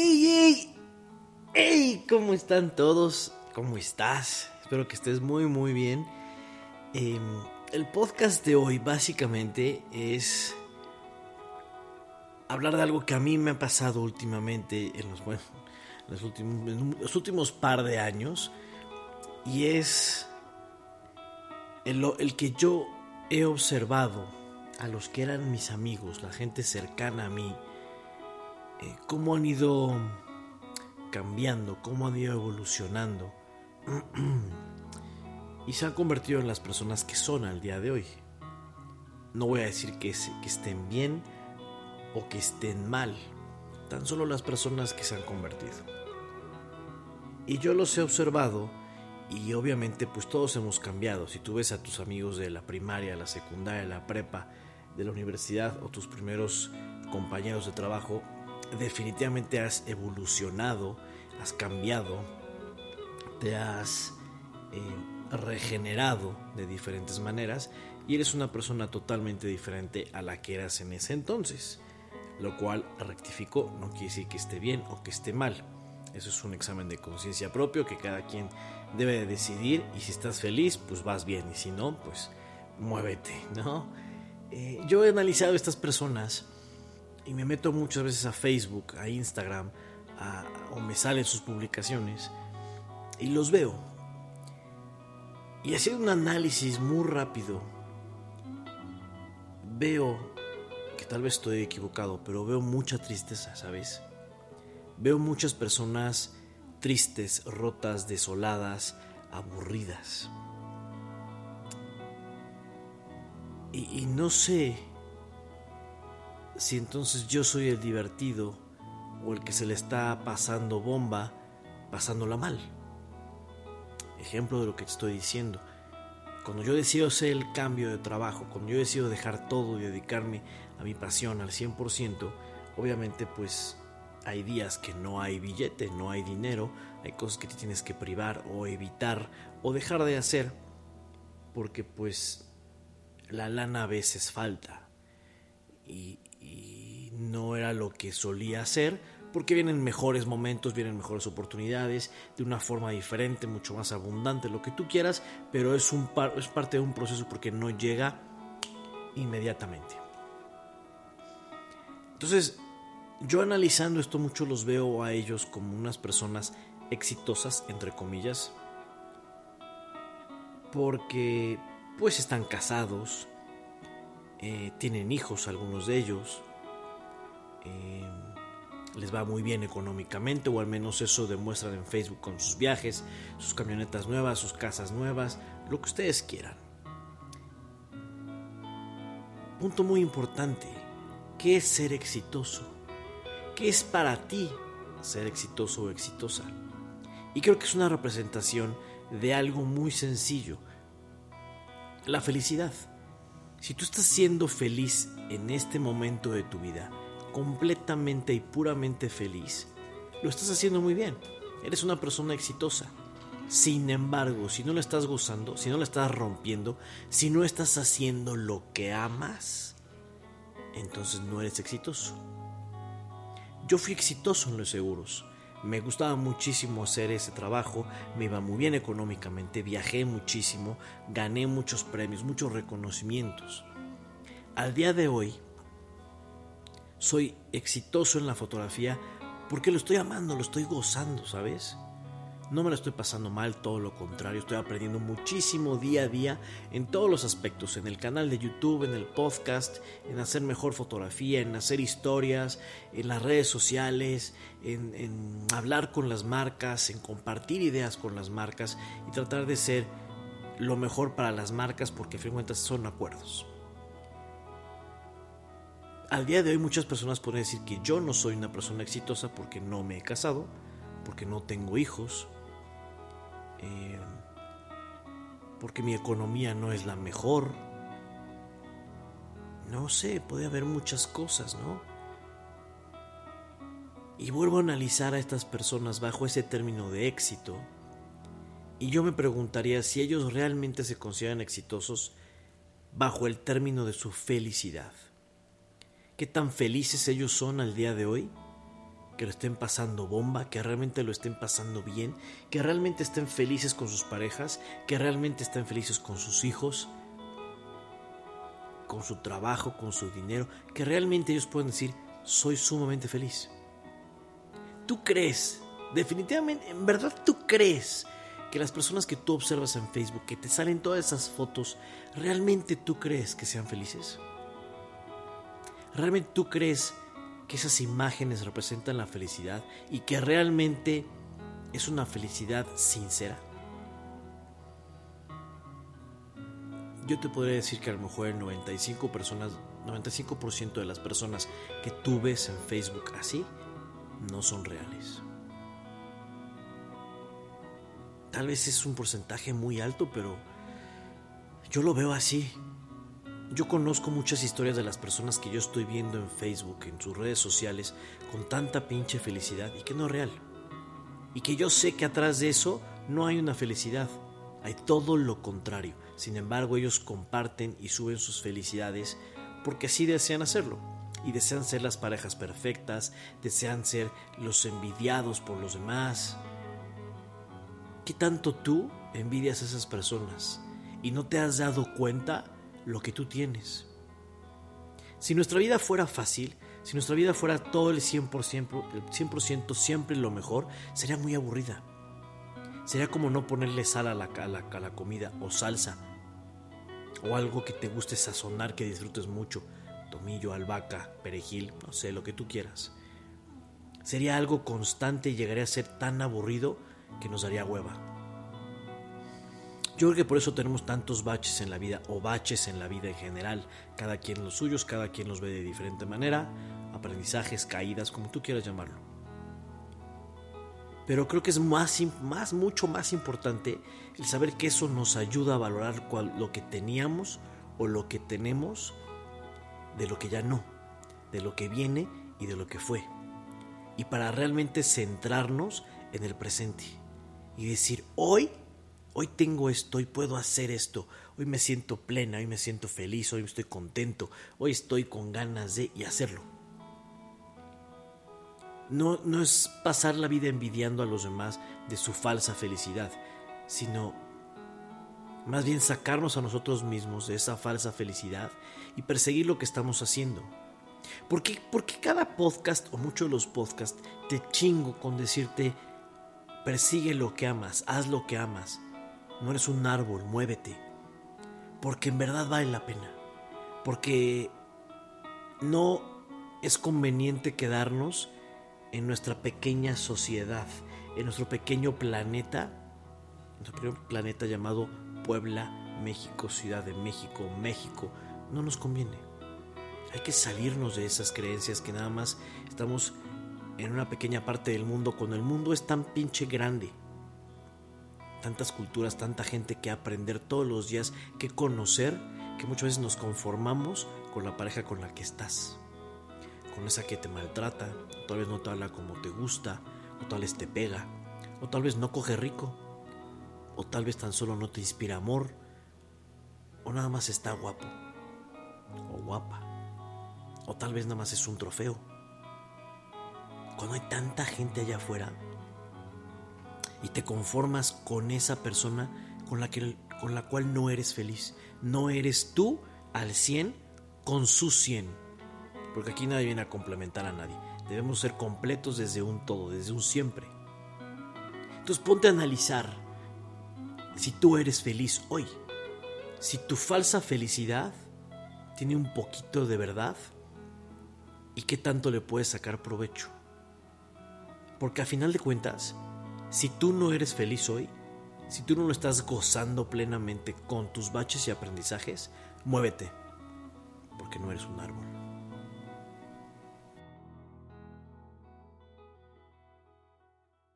¡Ey, ey! ¡Ey! ¿Cómo están todos? ¿Cómo estás? Espero que estés muy, muy bien. Em, el podcast de hoy básicamente es hablar de algo que a mí me ha pasado últimamente en los, últimos, los últimos par de años. Y es el que yo he observado a los que eran mis amigos, la gente cercana a mí, eh, cómo han ido cambiando, cómo han ido evolucionando y se han convertido en las personas que son al día de hoy. No voy a decir que, que estén bien o que estén mal, tan solo las personas que se han convertido. Y yo los he observado y obviamente pues todos hemos cambiado. Si tú ves a tus amigos de la primaria, la secundaria, la prepa, de la universidad o tus primeros compañeros de trabajo, definitivamente has evolucionado, has cambiado, te has eh, regenerado de diferentes maneras y eres una persona totalmente diferente a la que eras en ese entonces. Lo cual rectificó, no quiere decir que esté bien o que esté mal. Eso es un examen de conciencia propio que cada quien debe decidir y si estás feliz, pues vas bien y si no, pues muévete, ¿no? Eh, yo he analizado estas personas y me meto muchas veces a Facebook, a Instagram, o me salen sus publicaciones y los veo. Y haciendo un análisis muy rápido, veo que tal vez estoy equivocado, pero veo mucha tristeza, ¿sabes? Veo muchas personas tristes, rotas, desoladas, aburridas. Y, no sé si entonces yo soy el divertido o el que se le está pasando bomba, pasándola mal. Ejemplo de lo que te estoy diciendo. Cuando yo decido hacer el cambio de trabajo, cuando yo decido dejar todo y dedicarme a mi pasión al 100%, obviamente pues hay días que no hay billete, no hay dinero, hay cosas que te tienes que privar o evitar o dejar de hacer porque pues la lana a veces falta y, no era lo que solía hacer, porque vienen mejores momentos, vienen mejores oportunidades, de una forma diferente, mucho más abundante, lo que tú quieras, pero es, un es parte de un proceso porque no llega inmediatamente. Entonces, yo analizando esto mucho los veo a ellos como unas personas exitosas, entre comillas, porque pues están casados, eh, tienen hijos algunos de ellos, eh, les va muy bien económicamente, o al menos eso demuestran en Facebook con sus viajes, sus camionetas nuevas, sus casas nuevas, lo que ustedes quieran. Punto muy importante, ¿qué es ser exitoso? ¿Qué es para ti ser exitoso o exitosa? Y creo que es una representación de algo muy sencillo, la felicidad. Si tú estás siendo feliz en este momento de tu vida, completamente y puramente feliz, lo estás haciendo muy bien. Eres una persona exitosa. Sin embargo, si no lo estás gozando, si no lo estás rompiendo, si no estás haciendo lo que amas, entonces no eres exitoso. Yo fui exitoso en los seguros. Me gustaba muchísimo hacer ese trabajo, me iba muy bien económicamente, viajé muchísimo, gané muchos premios, muchos reconocimientos. Al día de hoy, soy exitoso en la fotografía porque lo estoy amando, lo estoy gozando, ¿sabes? No me lo estoy pasando mal, todo lo contrario, estoy aprendiendo muchísimo día a día en todos los aspectos, en el canal de YouTube, en el podcast, en hacer mejor fotografía, en hacer historias, en las redes sociales, en, hablar con las marcas, en compartir ideas con las marcas y tratar de ser lo mejor para las marcas porque a son acuerdos. Al día de hoy muchas personas pueden decir que yo no soy una persona exitosa porque no me he casado, porque no tengo hijos, eh, porque mi economía no es la mejor. No sé, puede haber muchas cosas, ¿no? Y vuelvo a analizar a estas personas bajo ese término de éxito. Y yo me preguntaría si ellos realmente se consideran exitosos bajo el término de su felicidad. ¿Qué tan felices ellos son al día de hoy? que lo estén pasando bomba, que realmente lo estén pasando bien, que realmente estén felices con sus parejas, que realmente estén felices con sus hijos, con su trabajo, con su dinero, que realmente ellos pueden decir, soy sumamente feliz. ¿Tú crees, definitivamente, en verdad tú crees que las personas que tú observas en Facebook, que te salen todas esas fotos, realmente tú crees que sean felices? ¿Realmente tú crees que esas imágenes representan la felicidad y que realmente es una felicidad sincera? Yo te podría decir que a lo mejor el 95 personas, 95% de las personas que tú ves en Facebook así no son reales. Tal vez es un porcentaje muy alto, pero yo lo veo así. Yo conozco muchas historias de las personas que yo estoy viendo en Facebook, en sus redes sociales, con tanta pinche felicidad y que no es real. Y que yo sé que atrás de eso no hay una felicidad, hay todo lo contrario. Sin embargo, ellos comparten y suben sus felicidades porque así desean hacerlo. Y desean ser las parejas perfectas, desean ser los envidiados por los demás. ¿Qué tanto tú envidias a esas personas y no te has dado cuenta lo que tú tienes. Si nuestra vida fuera fácil, si nuestra vida fuera todo el 100%, el 100% siempre lo mejor, sería muy aburrida. Sería como no ponerle sal a la, a, la, a la comida o salsa o algo que te guste sazonar, que disfrutes mucho, tomillo, albahaca, perejil, no sé, lo que tú quieras. Sería algo constante y llegaría a ser tan aburrido que nos daría hueva. Yo creo que por eso tenemos tantos baches en la vida o baches en la vida en general. Cada quien los suyos, cada quien los ve de diferente manera, aprendizajes, caídas, como tú quieras llamarlo. Pero creo que es más, más mucho más importante el saber que eso nos ayuda a valorar lo que teníamos o lo que tenemos de lo que ya no, de lo que viene y de lo que fue. Y para realmente centrarnos en el presente y decir, hoy hoy tengo esto, hoy puedo hacer esto, hoy me siento plena, hoy me siento feliz, hoy estoy contento, hoy estoy con ganas de y hacerlo. No, no es pasar la vida envidiando a los demás de su falsa felicidad, sino más bien sacarnos a nosotros mismos de esa falsa felicidad y perseguir lo que estamos haciendo. Porque, porque cada podcast o muchos de los podcasts te chingo con decirte persigue lo que amas, haz lo que amas. No eres un árbol, muévete. Porque en verdad vale la pena. Porque no es conveniente quedarnos en nuestra pequeña sociedad, en nuestro pequeño planeta, nuestro pequeño planeta llamado Puebla, México, Ciudad de México, México. No nos conviene. Hay que salirnos de esas creencias que nada más estamos en una pequeña parte del mundo cuando el mundo es tan pinche grande tantas culturas, tanta gente que aprender todos los días, que conocer, que muchas veces nos conformamos con la pareja con la que estás. Con esa que te maltrata, o tal vez no te habla como te gusta, o tal vez te pega, o tal vez no coge rico, o tal vez tan solo no te inspira amor, o nada más está guapo, o guapa, o tal vez nada más es un trofeo. Cuando hay tanta gente allá afuera, y te conformas con esa persona con la, que, con la cual no eres feliz. No eres tú al 100 con su 100. Porque aquí nadie viene a complementar a nadie. Debemos ser completos desde un todo, desde un siempre. Entonces ponte a analizar si tú eres feliz hoy. Si tu falsa felicidad tiene un poquito de verdad y qué tanto le puedes sacar provecho. Porque a final de cuentas, si tú no eres feliz hoy, si tú no lo estás gozando plenamente con tus baches y aprendizajes, muévete, porque no eres un árbol.